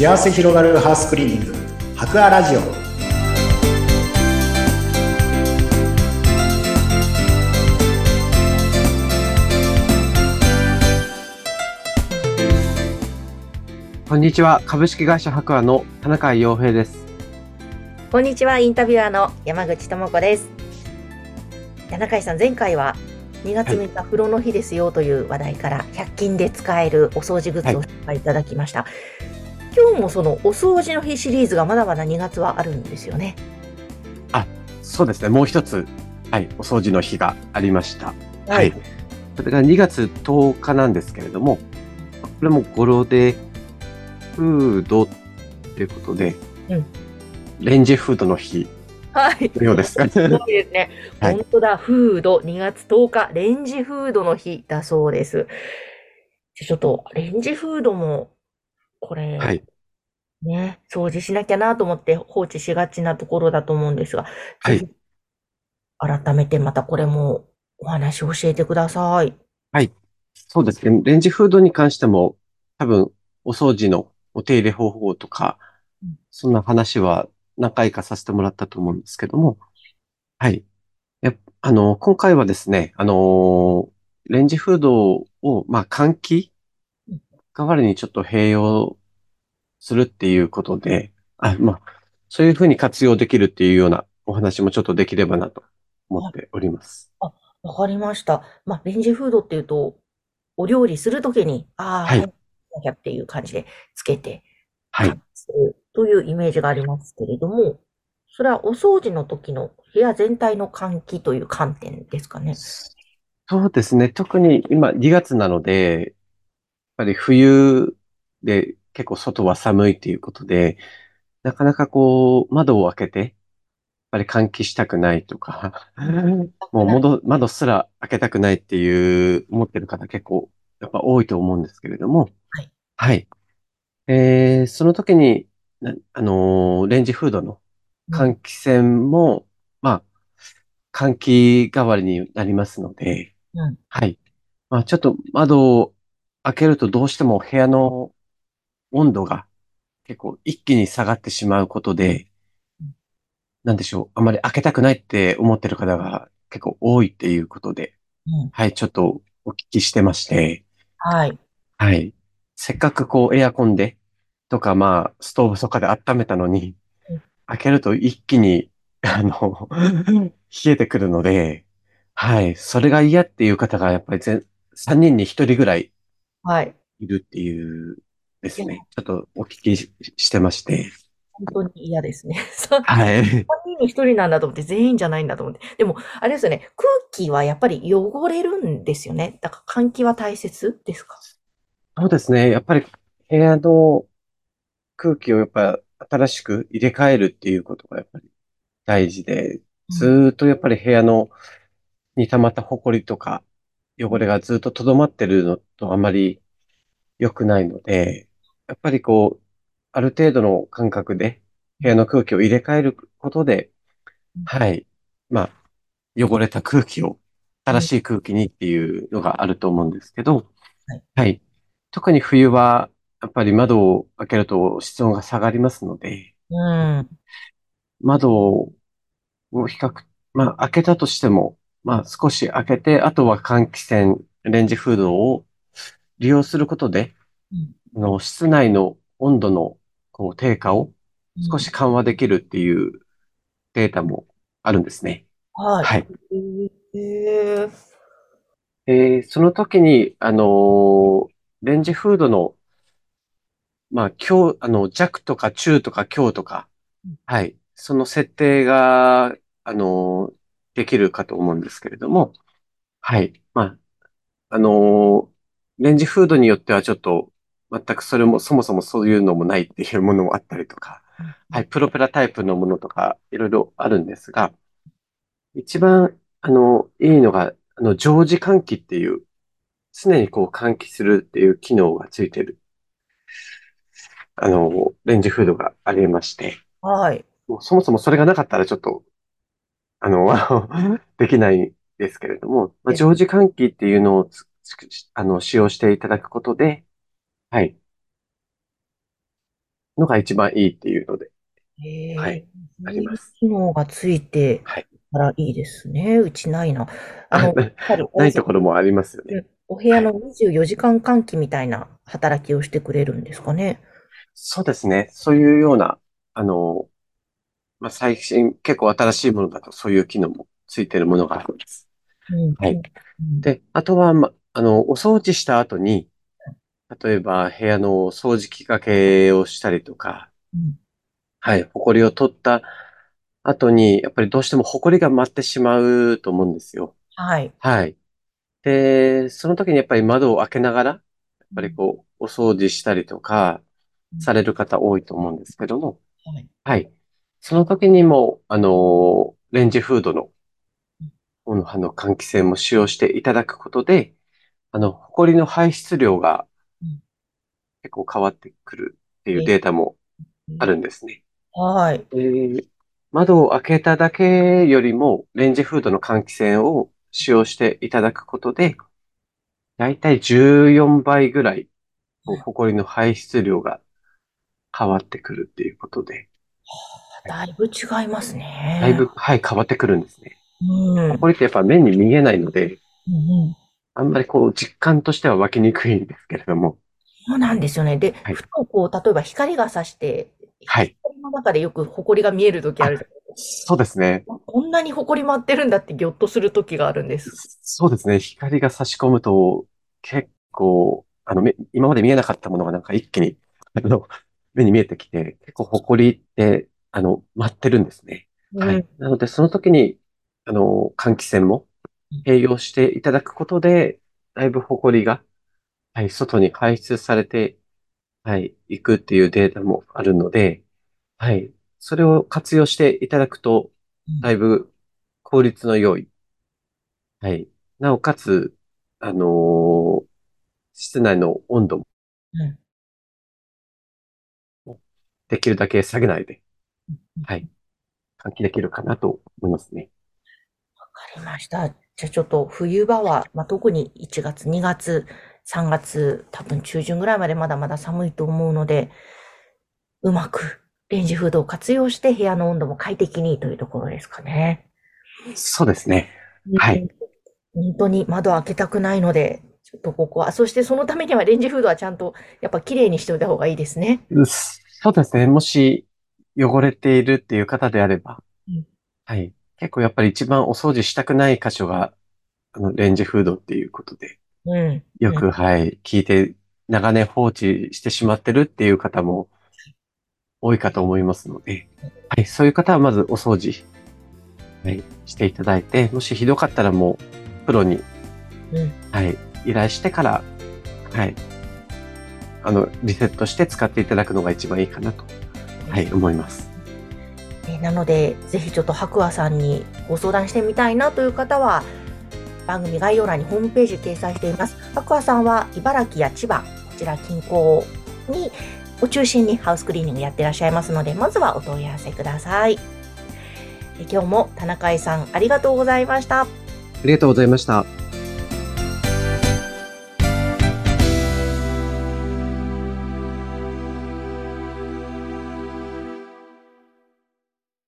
幸せ広がるハウスクリーニング博アラジオこんにちは。株式会社白亜の田中洋平です。こんにちは、インタビュアーの山口智子です。柳井さん、前回は2月3日、風呂の日ですよという話題から、100均で使えるお掃除グッズを紹介いただきました。今日もそのお掃除の日シリーズがまだまだ2月はあるんですよね。そうですね。もう一つ、はい、お掃除の日がありました。はい。それが2月10日なんですけれども、これも語呂で、フードということで、うんレンジフードの日はい。のようです。そうですね。はい本当だ、フード、2月10日、レンジフードの日だそうです。ちょっと、レンジフードも、これ、はい。ね、掃除しなきゃなと思って放置しがちなところだと思うんですが、はいぜひ改めてまたこれもお話を教えてください。そうですね。レンジフードに関しても、多分、お掃除のお手入れ方法とかうん、そんな話は何回かさせてもらったと思うんですけども、はい。やっあの、今回はですね、あの、レンジフードを、まあ、換気うん代わりにちょっと併用するっていうことで、あ、まあ、そういうふうに活用できるっていうようなお話もちょっとできればなと思っております。わかりました。まあ、レンジフードっていうと、お料理するときに、ああ、はいなっていう感じでつけて、はい。というイメージがありますけれども、それはお掃除の時の部屋全体の換気という観点ですかね。そうですね。特に今2月なので、ぱり冬で結構外は寒いということで、なかなかこう窓を開けて、やっぱり換気したくないとか、もう窓、窓すら開けたくないっていう思ってる方結構やっぱ多いと思うんですけれども、はい。はい。えー、その時に、なあのーレンジフードの換気扇も、まあ、換気代わりになりますので、うんはい。まあ、ちょっと窓を開けるとどうしても部屋の温度が結構一気に下がってしまうことでうん、なんでしょう。あまり開けたくないって思ってる方が結構多いっていうことで、うんはい、ちょっとお聞きしてまして、はい。はい。せっかくこうエアコンでとかまあストーブとかで温めたのにうん、開けると一気に、あの、冷えてくるので、はい。それが嫌っていう方がやっぱり全3人に1人ぐらいはい。いるっていうですね。ちょっとお聞きししてまして。本当に嫌ですね。はい。3人に1人なんだと思って、全員じゃないんだと思って。でも、あれですよね、空気はやっぱり汚れるんですよね。だから換気は大切ですか？そうですね。やっぱり部屋の空気をやっぱ新しく入れ替えるっていうことがやっぱり大事で、ずーっとやっぱり部屋のに溜まった埃とか汚れがずっと留まってるのとあまり良くないので、やっぱりこう、ある程度の間隔で部屋の空気を入れ替えることでうん、はい。まあ、汚れた空気を新しい空気にっていうのがあると思うんですけどはい、はい。特に冬はやっぱり窓を開けると室温が下がりますので、うん。窓を比較、まあ開けたとしても、まあ少し開けて、あとは換気扇、レンジフードを利用することで、うんあの室内の温度のこう低下を少し緩和できるっていうデータもあるんですね。はい。はい。へーえーその時に、あのーレンジフードの、まあ、強、あの、弱とか中とか強とかうん、はい。その設定が、あのーできるかと思うんですけれども、はい。まあ、あのーレンジフードによってはちょっと、全くそれも、そもそもそういうのもないっていうものもあったりとか、はい。プロペラタイプのものとか、いろいろあるんですが、一番、あの、いいのが、あの、常時換気っていう、常にこう換気するっていう機能がついてる、あの、レンジフードがありまして、はい。もうそもそもそれがなかったらちょっと、あの、できないですけれども、まあ、え常時換気っていうのをつつあの、使用していただくことで、はい。のが一番いいっていうので、へえ、はいあります。機能がついてはい。からいいですね。うちないな。あの、やはりないところもありますよね。お部屋の24時間換気みたいな働きをしてくれるんですかね。そうですね。そういうような、あの、まあ、最新、結構新しいものだとそういう機能もついてるものがあります。うんはいうんで、あとは、ま、あの、お掃除した後に、例えば部屋の掃除機かけをしたりとか、うんはい、埃を取った後に、やっぱりどうしても埃が舞ってしまうと思うんですよ。はい。はい。で、その時にやっぱり窓を開けながら、やっぱりこう、お掃除したりとか、される方多いと思うんですけども、はい。はい。その時にも、あの、レンジフードの、この、あの、換気扇も使用していただくことで、あの、埃の排出量がうん結構変わってくるっていうデータもあるんですね。はい。で窓を開けただけよりも、レンジフードの換気扇を使用していただくことで、だいたい14倍ぐらい、埃の排出量が変わってくるっていうことで、だいぶ違いますね。だいぶ、はい、変わってくるんですね。うん。うん埃ってやっぱ目に見えないので、うんあんまりこう実感としては湧きにくいんですけれども、そうなんですよね。で、はいふとこう、例えば光が差して、はい。光の中でよく埃が見えるときあるじゃないですそうですね。か。こんなに埃舞ってるんだってぎょっとするときがあるんです。そうですね。光が差し込むと、結構、あの、目今まで見えなかったものがなんか一気に、あの、目に見えてきて、結構埃って、あの、舞ってるんですね。はうん。い。なので、その時に、あの、換気扇も併用していただくことで、だいぶ埃が、はい、外に排出されて、はい、いくっていうデータもあるので、はい、それを活用していただくと、だいぶ効率の良い、はい、なおかつ、あのー室内の温度もうん。できるだけ下げないで、うんはい、換気できるかなと思いますね。わかりました。じゃあちょっと冬場は、まあ、特に1月、2月、3月、多分中旬ぐらいまでまだまだ寒いと思うので、うまくレンジフードを活用して部屋の温度も快適にというところですかね。そうですね。はいうん。本当に窓開けたくないので、ちょっとここは、そしてそのためにはレンジフードはちゃんとやっぱ綺麗にしておいた方がいいですね。そうですね。もし汚れているっていう方であれば、うん。はい。結構やっぱり一番お掃除したくない箇所が、あの、レンジフードっていうことで、うん。よく、はい、聞いて、長年放置してしまってるっていう方も多いかと思いますので、はい、そういう方はまずお掃除、はい、していただいて、もしひどかったらもう、プロに、うん。はい、依頼してから、はい、あの、リセットして使っていただくのが一番いいかなと、はい、思います。えーなので、ぜひちょっと白亜さんにご相談してみたいなという方は、番組概要欄にホームページ掲載しています。白亜さんは茨城や千葉、こちら近郊に、を中心にハウスクリーニングやってらっしゃいますので、まずはお問い合わせください。え今日も田中井さんありがとうございました。ありがとうございました。